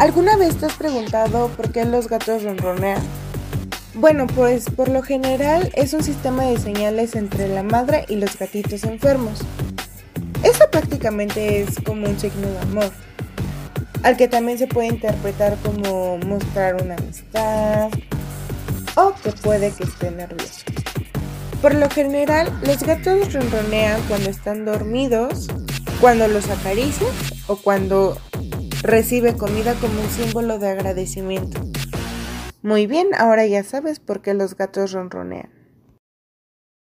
¿Alguna vez te has preguntado por qué los gatos ronronean? Bueno, pues por lo general es un sistema de señales entre la madre y los gatitos enfermos. Eso prácticamente es como un signo de amor, al que también se puede interpretar como mostrar una amistad o que puede que esté nervioso. Por lo general, los gatos ronronean cuando están dormidos, cuando los acarician o cuando recibe comida como un símbolo de agradecimiento. Muy bien, ahora ya sabes por qué los gatos ronronean.